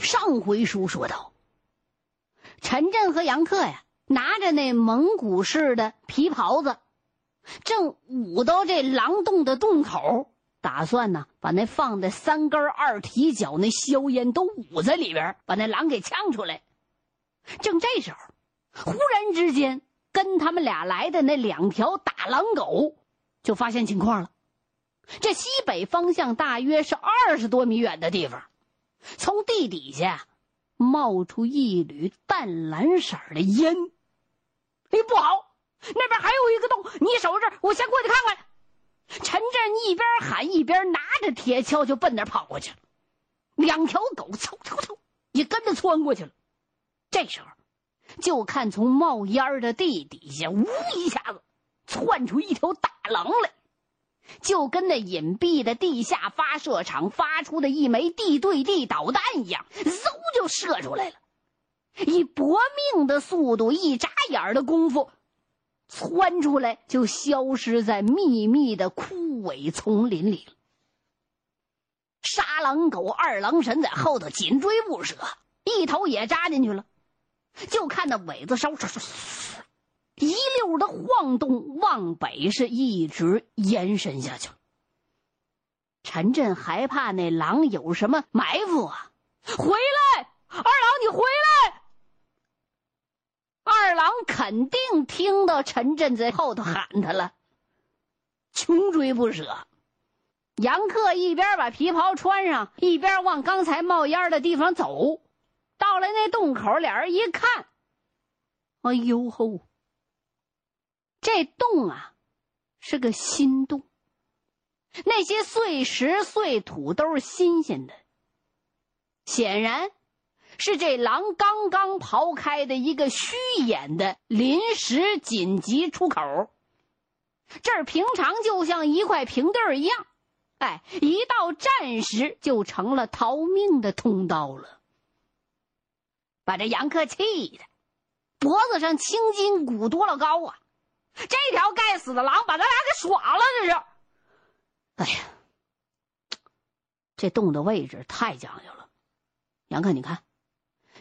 上回书说到，陈震和杨克呀，拿着那蒙古式的皮袍子，正捂到这狼洞的洞口，打算呢把那放的三根二踢脚那硝烟都捂在里边，把那狼给呛出来。正这时候，忽然之间，跟他们俩来的那两条大狼狗就发现情况了。这西北方向大约是二十多米远的地方。从地底下冒出一缕淡蓝色的烟，哎，不好，那边还有一个洞，你守着，我先过去看看。陈震一边喊一边拿着铁锹就奔那儿跑过去了。两条狗嗖嗖嗖也跟着窜过去了。这时候，就看从冒烟的地底下，呜一下子窜出一条大狼来。就跟那隐蔽的地下发射场发出的一枚地对地导弹一样，嗖就射出来了，以搏命的速度，一眨眼的功夫，窜出来就消失在密密的枯萎丛林里了。杀狼狗二郎神在后头紧追不舍，一头也扎进去了，就看那尾子梢唰唰唰。一溜的晃动，往北是一直延伸下去。陈震害怕那狼有什么埋伏啊！回来，二郎，你回来！二郎肯定听到陈震在后头喊他了，穷追不舍。杨克一边把皮袍穿上，一边往刚才冒烟的地方走。到了那洞口，俩人一看，哎呦吼！这洞啊，是个新洞。那些碎石碎土都是新鲜的，显然是这狼刚刚刨开的一个虚掩的临时紧急出口。这儿平常就像一块平地儿一样，哎，一到战时就成了逃命的通道了。把这杨克气的，脖子上青筋骨多了高啊！这条该死的狼把咱俩给耍了，这是！哎呀，这洞的位置太讲究了。杨克，你看，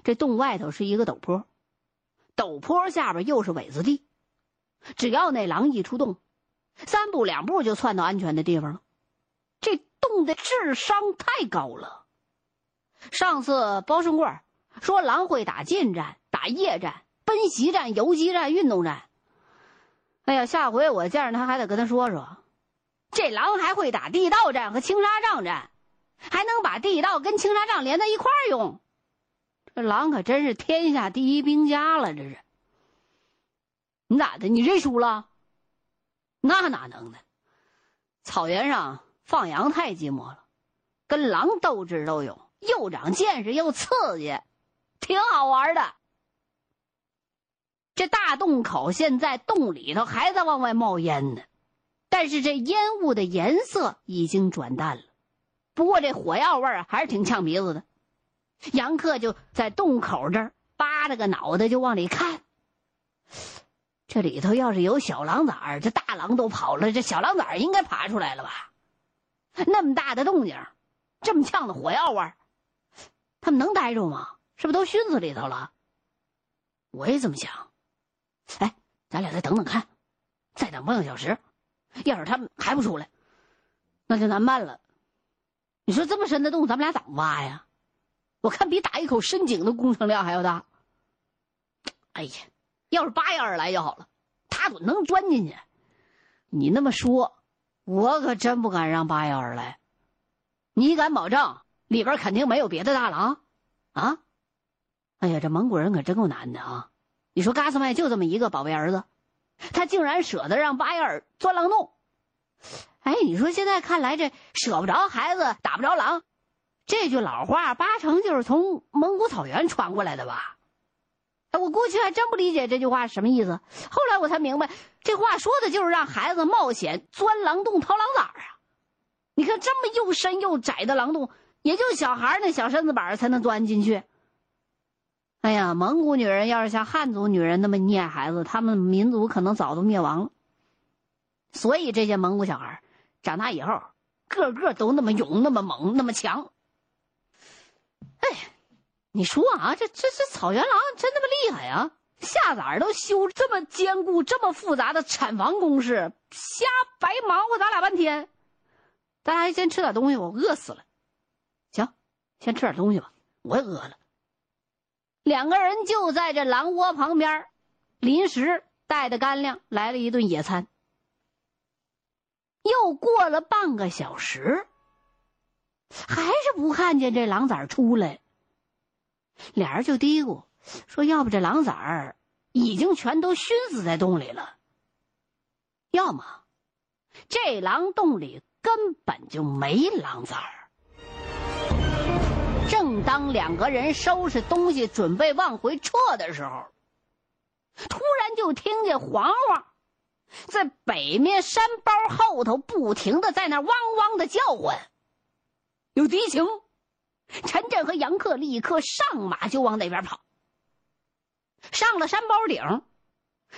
这洞外头是一个陡坡，陡坡下边又是苇子地，只要那狼一出洞，三步两步就窜到安全的地方了。这洞的智商太高了。上次包胜贵说，狼会打近战、打夜战、奔袭战、游击战、运动战。哎呀，下回我见着他还得跟他说说，这狼还会打地道战和青纱帐战，还能把地道跟青纱帐连在一块儿用。这狼可真是天下第一兵家了，这是。你咋的？你认输了？那哪能呢？草原上放羊太寂寞了，跟狼斗智斗勇，又长见识又刺激，挺好玩的。这大洞口现在洞里头还在往外冒烟呢，但是这烟雾的颜色已经转淡了，不过这火药味儿还是挺呛鼻子的。杨克就在洞口这儿扒着个脑袋就往里看，这里头要是有小狼崽儿，这大狼都跑了，这小狼崽儿应该爬出来了吧？那么大的动静，这么呛的火药味儿，他们能待住吗？是不是都熏死里头了？我也这么想。哎，咱俩再等等看，再等半个小时，要是他们还不出来，那就难办了。你说这么深的洞，咱们俩怎么挖呀？我看比打一口深井的工程量还要大。哎呀，要是八幺二来就好了，他准能钻进去。你那么说，我可真不敢让八幺二来。你敢保证里边肯定没有别的大狼？啊？哎呀，这蒙古人可真够难的啊！你说嘎斯麦就这么一个宝贝儿子，他竟然舍得让巴彦尔钻狼洞。哎，你说现在看来，这舍不着孩子，打不着狼，这句老话八成就是从蒙古草原传过来的吧？哎，我过去还真不理解这句话什么意思，后来我才明白，这话说的就是让孩子冒险钻狼洞掏狼崽儿啊！你看这么又深又窄的狼洞，也就小孩那小身子板才能钻进去。哎呀，蒙古女人要是像汉族女人那么溺爱孩子，他们民族可能早都灭亡了。所以这些蒙古小孩长大以后，个个都那么勇、那么猛、那么强。哎，你说啊，这这这草原狼真那么厉害啊？下崽都修这么坚固、这么复杂的产房工事，瞎白忙活咱俩半天。咱俩先吃点东西，我饿死了。行，先吃点东西吧，我也饿了。两个人就在这狼窝旁边，临时带的干粮来了一顿野餐。又过了半个小时，还是不看见这狼崽出来。俩人就嘀咕说：“要不这狼崽儿已经全都熏死在洞里了，要么这狼洞里根本就没狼崽儿。”正当两个人收拾东西准备往回撤的时候，突然就听见黄黄在北面山包后头不停的在那汪汪的叫唤，有敌情。陈震和杨克立刻上马就往那边跑。上了山包顶，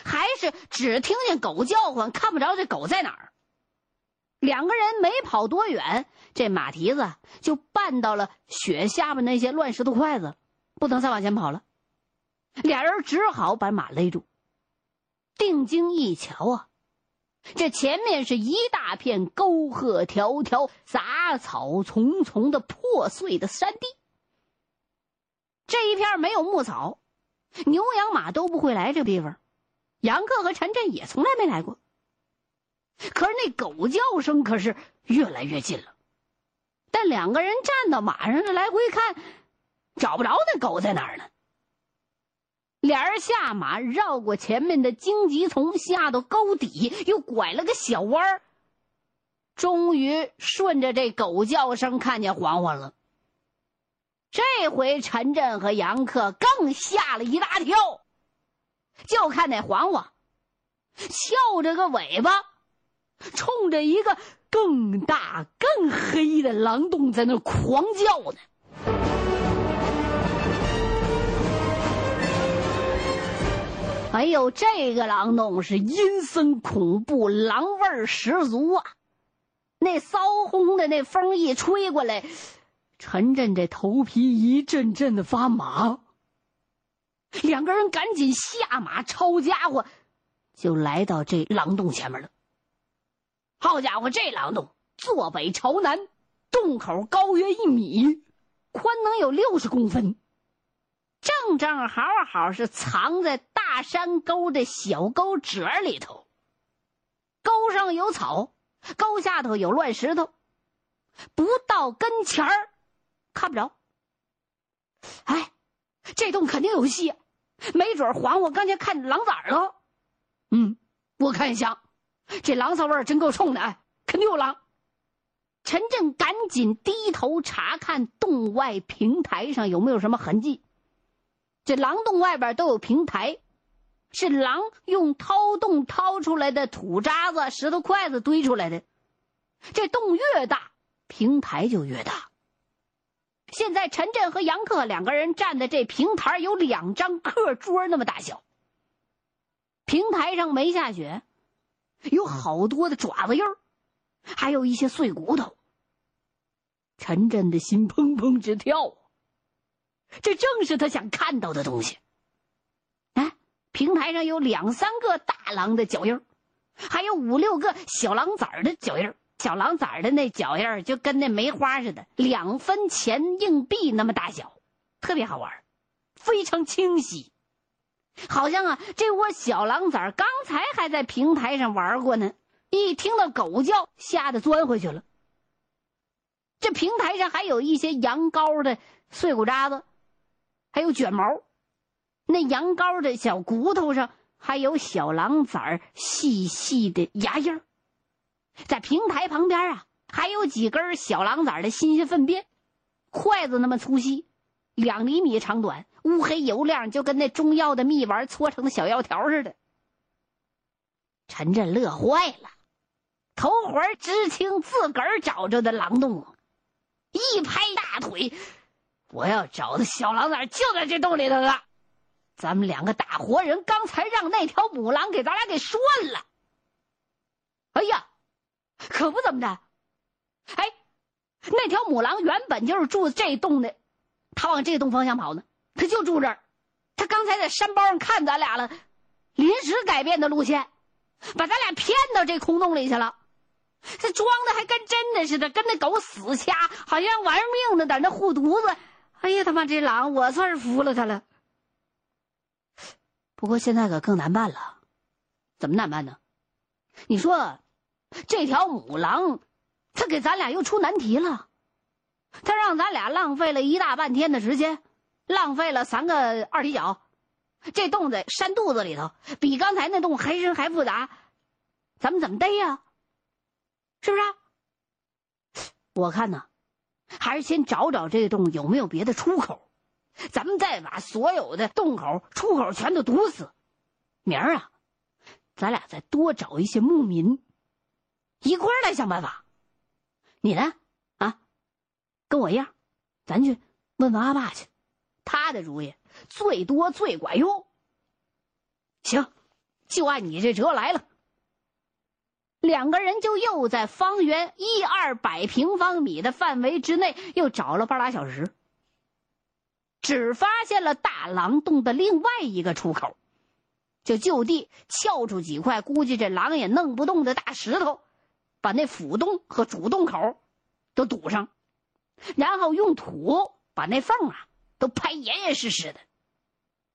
还是只听见狗叫唤，看不着这狗在哪儿。两个人没跑多远，这马蹄子就绊到了雪下面那些乱石头块子，不能再往前跑了。俩人只好把马勒住。定睛一瞧啊！这前面是一大片沟壑条条、杂草丛丛的破碎的山地。这一片没有牧草，牛羊马都不会来这地方。杨克和陈震也从来没来过。可是那狗叫声可是越来越近了。但两个人站到马上来回看，找不着那狗在哪儿呢。俩人下马，绕过前面的荆棘丛，下到沟底，又拐了个小弯儿，终于顺着这狗叫声看见黄黄了。这回陈震和杨克更吓了一大跳，就看那黄黄翘着个尾巴，冲着一个更大更黑的狼洞在那狂叫呢。哎呦，这个狼洞是阴森恐怖，狼味儿十足啊！那骚烘的那风一吹过来，陈震这头皮一阵阵的发麻。两个人赶紧下马，抄家伙，就来到这狼洞前面了。好家伙，这狼洞坐北朝南，洞口高约一米，宽能有六十公分。正正好好是藏在大山沟的小沟褶里头。沟上有草，沟下头有乱石头，不到跟前儿看不着。哎，这洞肯定有戏，没准黄我刚才看狼崽了。嗯，我看像，这狼骚味儿真够冲的，哎，肯定有狼。陈震赶紧低头查看洞外平台上有没有什么痕迹。这狼洞外边都有平台，是狼用掏洞掏出来的土渣子、石头块子堆出来的。这洞越大，平台就越大。现在陈震和杨克两个人站的这平台有两张课桌那么大小。平台上没下雪，有好多的爪子印儿，还有一些碎骨头。陈震的心砰砰直跳。这正是他想看到的东西。哎，平台上有两三个大狼的脚印儿还有五六个小狼崽儿的脚印儿小狼崽儿的那脚印儿就跟那梅花似的，两分钱硬币那么大小，特别好玩，非常清晰。好像啊，这窝小狼崽刚才还在平台上玩过呢，一听到狗叫，吓得钻回去了。这平台上还有一些羊羔的碎骨渣子。还有卷毛，那羊羔的小骨头上还有小狼崽细细的牙印儿，在平台旁边啊，还有几根小狼崽的新鲜粪便，筷子那么粗细，两厘米长短，乌黑油亮，就跟那中药的蜜丸搓成的小药条似的。陈震乐坏了，头回知青自个儿找着的狼洞，一拍大腿。我要找的小狼崽就在这洞里头了，咱们两个打活人，刚才让那条母狼给咱俩给涮了。哎呀，可不怎么的，哎，那条母狼原本就是住这洞的，他往这洞方向跑呢。他就住这儿。他刚才在山包上看咱俩了，临时改变的路线，把咱俩骗到这空洞里去了。这装的还跟真的似的，跟那狗死掐，好像玩命的在那护犊子。哎呀，他妈这狼，我算是服了他了。不过现在可更难办了，怎么难办呢？你说，这条母狼，它给咱俩又出难题了。他让咱俩浪费了一大半天的时间，浪费了三个二踢脚。这洞在山肚子里头，比刚才那洞还深还复杂，咱们怎么逮呀？是不是？啊我看呢，还是先找找这个洞有没有别的出口，咱们再把所有的洞口、出口全都堵死。明儿啊，咱俩再多找一些牧民，一块儿来想办法。你呢？跟我一样，咱去问问阿爸去，他的主意最多最管用。行，就按你这辙来了。两个人就又在方圆一二百平方米的范围之内又找了半拉小时，只发现了大狼洞的另外一个出口，就就地撬出几块估计这狼也弄不动的大石头，把那腐洞和主洞口都堵上，然后用土把那缝啊都拍严严实实的。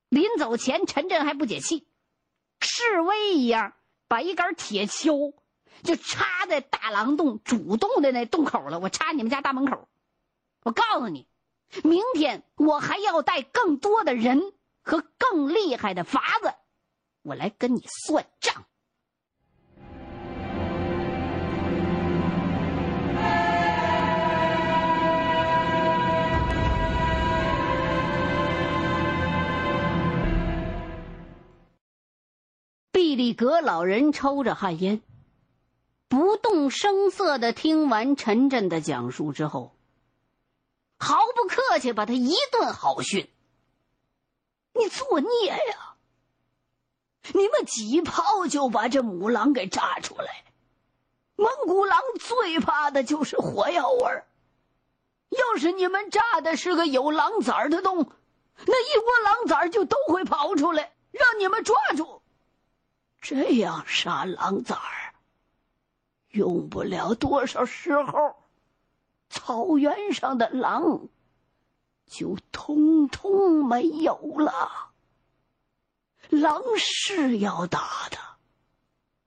临走前，陈震还不解气，示威一样把一杆铁锹。就插在大狼洞主洞的那洞口了。我插你们家大门口。我告诉你，明天我还要带更多的人和更厉害的法子，我来跟你算账。毕里格老人抽着旱烟。不动声色的听完陈震的讲述之后，毫不客气把他一顿好训。你作孽呀！你们几炮就把这母狼给炸出来。蒙古狼最怕的就是火药味儿。要是你们炸的是个有狼崽的洞，那一窝狼崽就都会跑出来，让你们抓住。这样杀狼崽儿。用不了多少时候，草原上的狼就通通没有了。狼是要打的，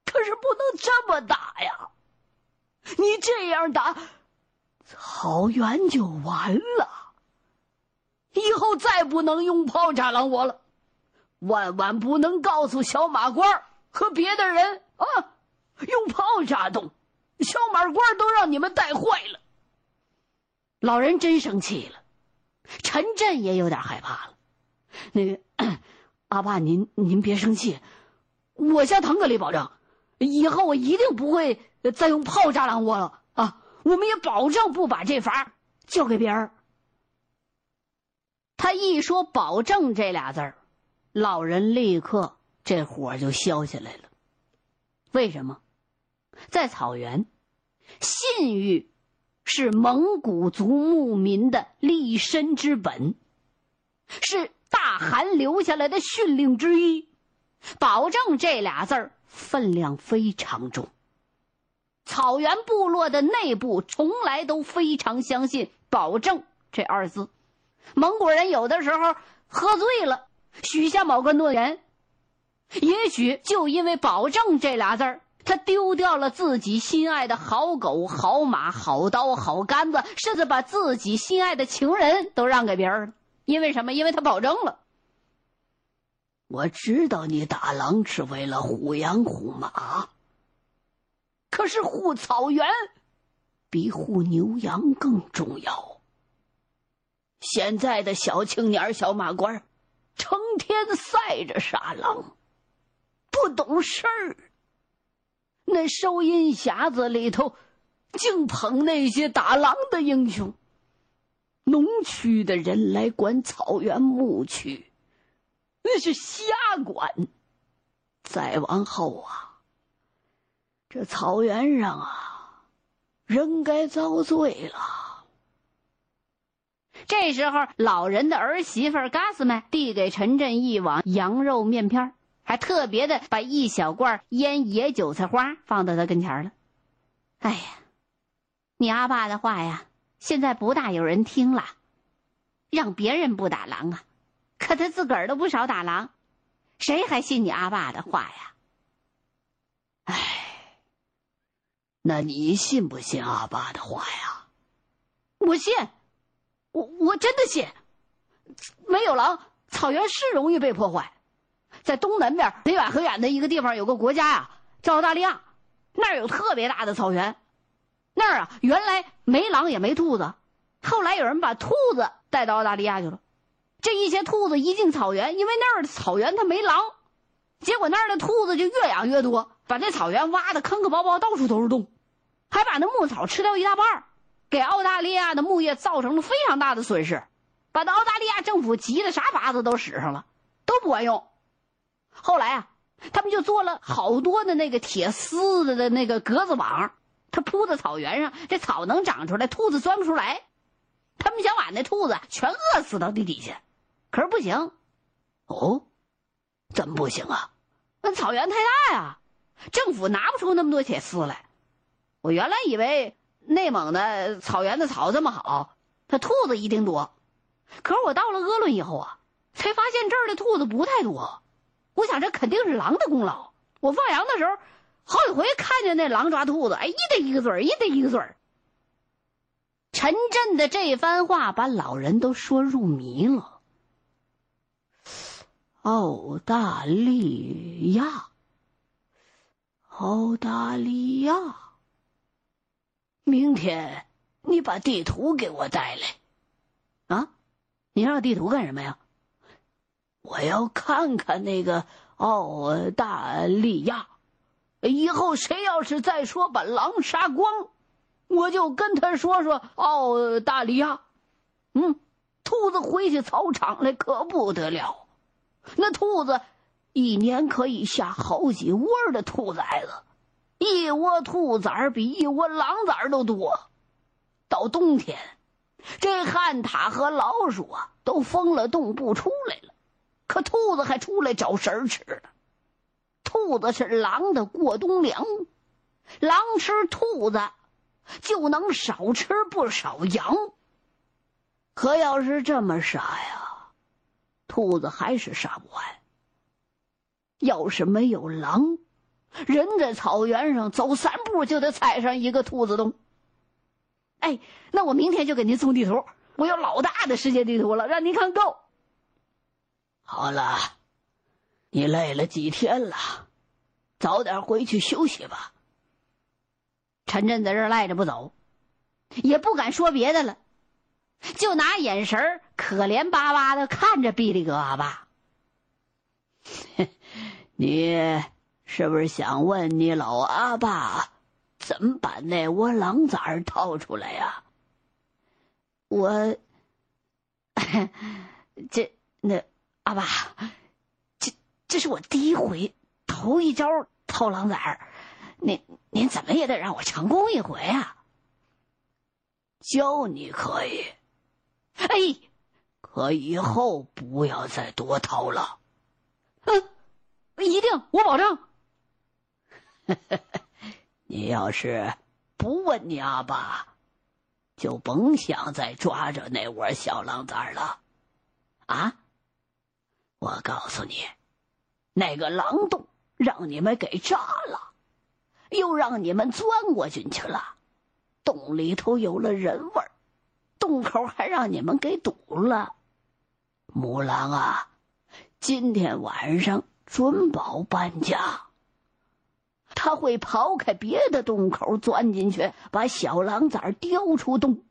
可是不能这么打呀！你这样打，草原就完了。以后再不能用炮炸狼窝了，万万不能告诉小马官和别的人啊，用炮炸洞。小马官都让你们带坏了。老人真生气了，陈震也有点害怕了。那个阿爸，您您别生气，我向腾哥里保证，以后我一定不会再用炮炸狼窝了啊！我们也保证不把这法交给别人。他一说“保证”这俩字儿，老人立刻这火就消下来了。为什么？在草原，信誉是蒙古族牧民的立身之本，是大汗留下来的训令之一。保证这俩字儿分量非常重。草原部落的内部从来都非常相信“保证”这二字。蒙古人有的时候喝醉了，许下某个诺言，也许就因为“保证”这俩字儿。他丢掉了自己心爱的好狗、好马、好刀、好杆子，甚至把自己心爱的情人都让给别人了。因为什么？因为他保证了。我知道你打狼是为了护羊护马，可是护草原比护牛羊更重要。现在的小青年、小马官，成天赛着杀狼，不懂事儿。那收银匣子里头，净捧那些打狼的英雄。农区的人来管草原牧区，那是瞎管。再往后啊，这草原上啊，人该遭罪了。这时候，老人的儿媳妇嘎斯麦递给陈震一碗羊肉面片儿，还特别的把一小罐腌野韭菜花放到他跟前了。哎呀，你阿爸的话呀，现在不大有人听了，让别人不打狼啊，可他自个儿都不少打狼，谁还信你阿爸的话呀？哎，那你信不信阿爸的话呀？我信。我我真的信，没有狼，草原是容易被破坏。在东南边很远很远的一个地方，有个国家呀，叫澳大利亚，那儿有特别大的草原。那儿啊，原来没狼也没兔子，后来有人把兔子带到澳大利亚去了。这一些兔子一进草原，因为那儿的草原它没狼，结果那儿的兔子就越养越多，把那草原挖的坑坑包包，到处都是洞，还把那牧草吃掉一大半。给澳大利亚的牧业造成了非常大的损失，把那澳大利亚政府急的啥法子都使上了，都不管用。后来啊，他们就做了好多的那个铁丝的的那个格子网，它铺在草原上，这草能长出来，兔子钻不出来。他们想把那兔子全饿死到地底下，可是不行。哦，怎么不行啊？那草原太大呀，政府拿不出那么多铁丝来。我原来以为。内蒙的草原的草这么好，它兔子一定多。可是我到了鄂伦以后啊，才发现这儿的兔子不太多。我想这肯定是狼的功劳。我放羊的时候，好几回看见那狼抓兔子，哎，一得一个嘴，一得一个嘴。陈震的这番话把老人都说入迷了。澳大利亚，澳大利亚。明天你把地图给我带来，啊？你要地图干什么呀？我要看看那个澳大利亚。以后谁要是再说把狼杀光，我就跟他说说澳大利亚。嗯，兔子回去草场来可不得了，那兔子一年可以下好几窝的兔崽子。一窝兔崽比一窝狼崽都多，到冬天，这旱獭和老鼠啊都封了洞不出来了，可兔子还出来找食儿吃呢。兔子是狼的过冬粮，狼吃兔子就能少吃不少羊。可要是这么杀呀，兔子还是杀不完。要是没有狼。人在草原上走三步就得踩上一个兔子洞。哎，那我明天就给您送地图，我有老大的世界地图了，让您看够。好了，你累了几天了，早点回去休息吧。陈震在这赖着不走，也不敢说别的了，就拿眼神可怜巴巴的看着毕利格阿爸。你。是不是想问你老阿爸，怎么把那窝狼崽儿掏出来呀？我，这那阿爸，这这是我第一回，头一招掏狼崽儿，您您怎么也得让我成功一回啊！教你可以，哎，可以后不要再多掏了。嗯，一定，我保证。你要是不问你阿爸，就甭想再抓着那窝小狼崽了，啊！我告诉你，那个狼洞让你们给炸了，又让你们钻过进去了，洞里头有了人味儿，洞口还让你们给堵了。母狼啊，今天晚上准保搬家。他会刨开别的洞口钻进去，把小狼崽叼出洞，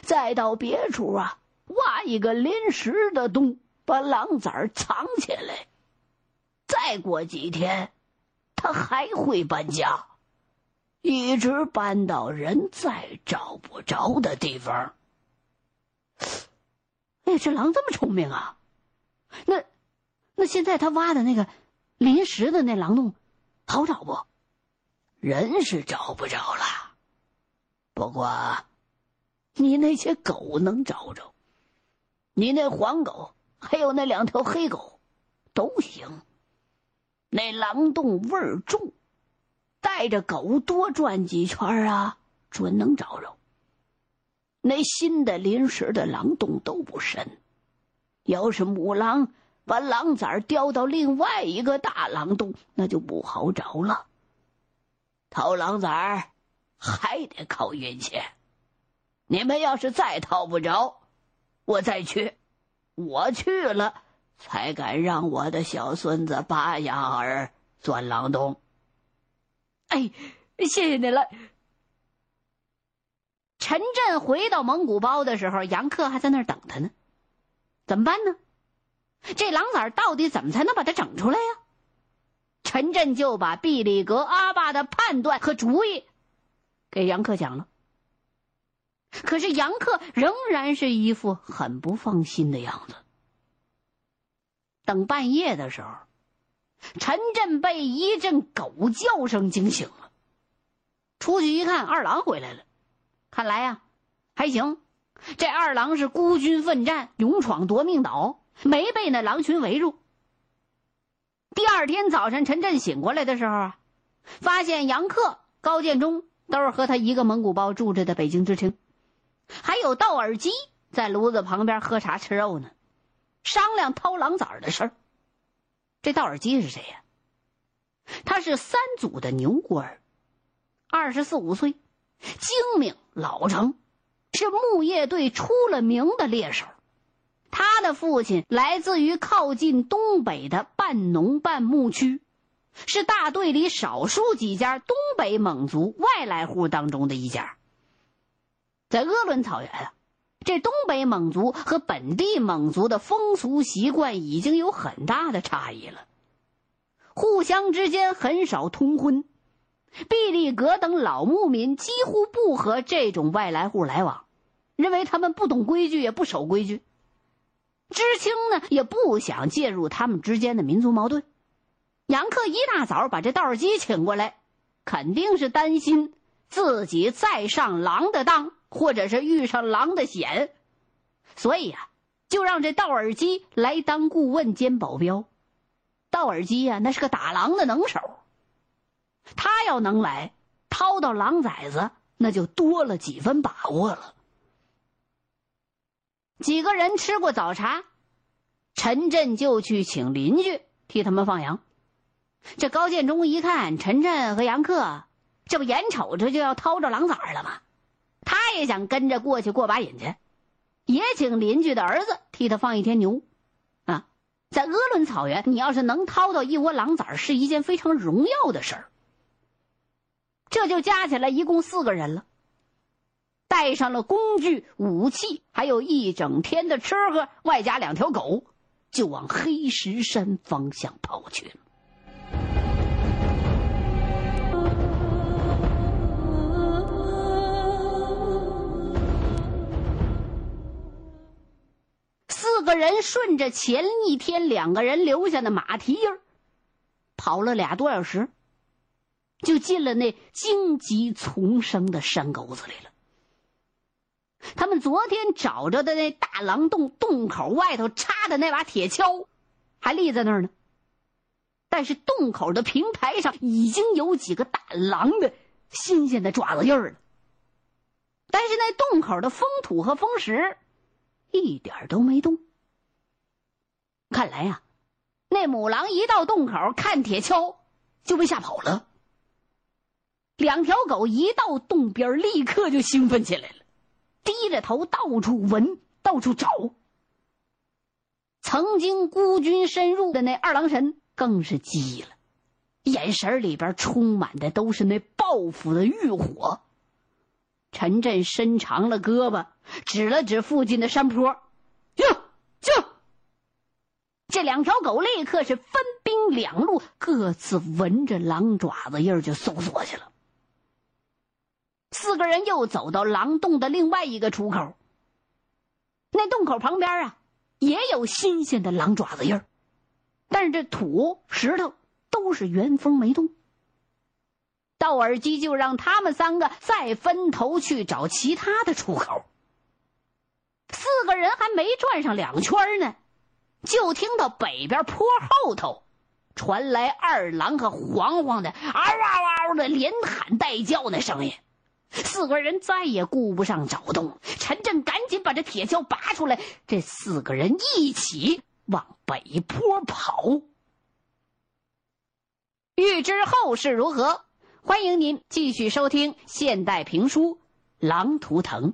再到别处啊挖一个临时的洞，把狼崽儿藏起来。再过几天，他还会搬家，一直搬到人再找不着的地方。哎，这狼这么聪明啊！那，那现在他挖的那个临时的那狼洞，好找不？人是找不着了，不过，你那些狗能找着。你那黄狗还有那两条黑狗，都行。那狼洞味儿重，带着狗多转几圈啊，准能找着。那新的临时的狼洞都不深，要是母狼把狼崽儿叼到另外一个大狼洞，那就不好找了。掏狼崽儿还得靠运气。你们要是再掏不着，我再去。我去了，才敢让我的小孙子拔牙儿钻狼洞。哎，谢谢你了。陈震回到蒙古包的时候，杨克还在那儿等他呢。怎么办呢？这狼崽到底怎么才能把它整出来呀？陈震就把毕里格阿爸的判断和主意给杨克讲了。可是杨克仍然是一副很不放心的样子。等半夜的时候，陈震被一阵狗叫声惊醒了，出去一看，二郎回来了。看来呀，还行。这二郎是孤军奋战，勇闯夺命岛，没被那狼群围住。第二天早晨，陈震醒过来的时候啊，发现杨克、高建中都是和他一个蒙古包住着的北京知青，还有道尔基在炉子旁边喝茶吃肉呢，商量掏狼崽的事儿。这道尔基是谁呀？他是三组的牛官，二十四五岁。精明老成，是木叶队出了名的猎手。他的父亲来自于靠近东北的半农半牧区，是大队里少数几家东北蒙族外来户当中的一家。在鄂伦草原啊，这东北蒙族和本地蒙族的风俗习惯已经有很大的差异了，互相之间很少通婚。毕利格等老牧民几乎不和这种外来户来往，认为他们不懂规矩，也不守规矩。知青呢，也不想介入他们之间的民族矛盾。杨克一大早把这道尔基请过来，肯定是担心自己再上狼的当，或者是遇上狼的险，所以呀，就让这道尔基来当顾问兼保镖。道尔基呀，那是个打狼的能手。他要能来掏到狼崽子，那就多了几分把握了。几个人吃过早茶，陈震就去请邻居替他们放羊。这高建中一看陈震和杨克，这不眼瞅着就要掏着狼崽了吗？他也想跟着过去过把瘾去，也请邻居的儿子替他放一天牛。啊，在鄂伦草原，你要是能掏到一窝狼崽，是一件非常荣耀的事儿。这就加起来一共四个人了，带上了工具、武器，还有一整天的吃喝，外加两条狗，就往黑石山方向跑去了。个人顺着前一天两个人留下的马蹄印儿，跑了俩多小时。就进了那荆棘丛生的山沟子里了。他们昨天找着的那大狼洞洞口外头插的那把铁锹，还立在那儿呢。但是洞口的平台上已经有几个大狼的新鲜的爪子印儿了。但是那洞口的封土和封石一点都没动。看来呀，那母狼一到洞口看铁锹就被吓跑了。两条狗一到洞边，立刻就兴奋起来了，低着头到处闻，到处找。曾经孤军深入的那二郎神更是急了，眼神里边充满的都是那报复的欲火。陈震伸长了胳膊，指了指附近的山坡，就就。这两条狗立刻是分兵两路，各自闻着狼爪子印儿就搜索去了。四个人又走到狼洞的另外一个出口。那洞口旁边啊，也有新鲜的狼爪子印儿，但是这土石头都是原封没动。道尔基就让他们三个再分头去找其他的出口。四个人还没转上两圈呢，就听到北边坡后头传来二郎和黄黄的嗷嗷嗷的连喊带叫那声音。四个人再也顾不上找洞，陈震赶紧把这铁锹拔出来，这四个人一起往北坡跑。欲知后事如何，欢迎您继续收听现代评书《狼图腾》。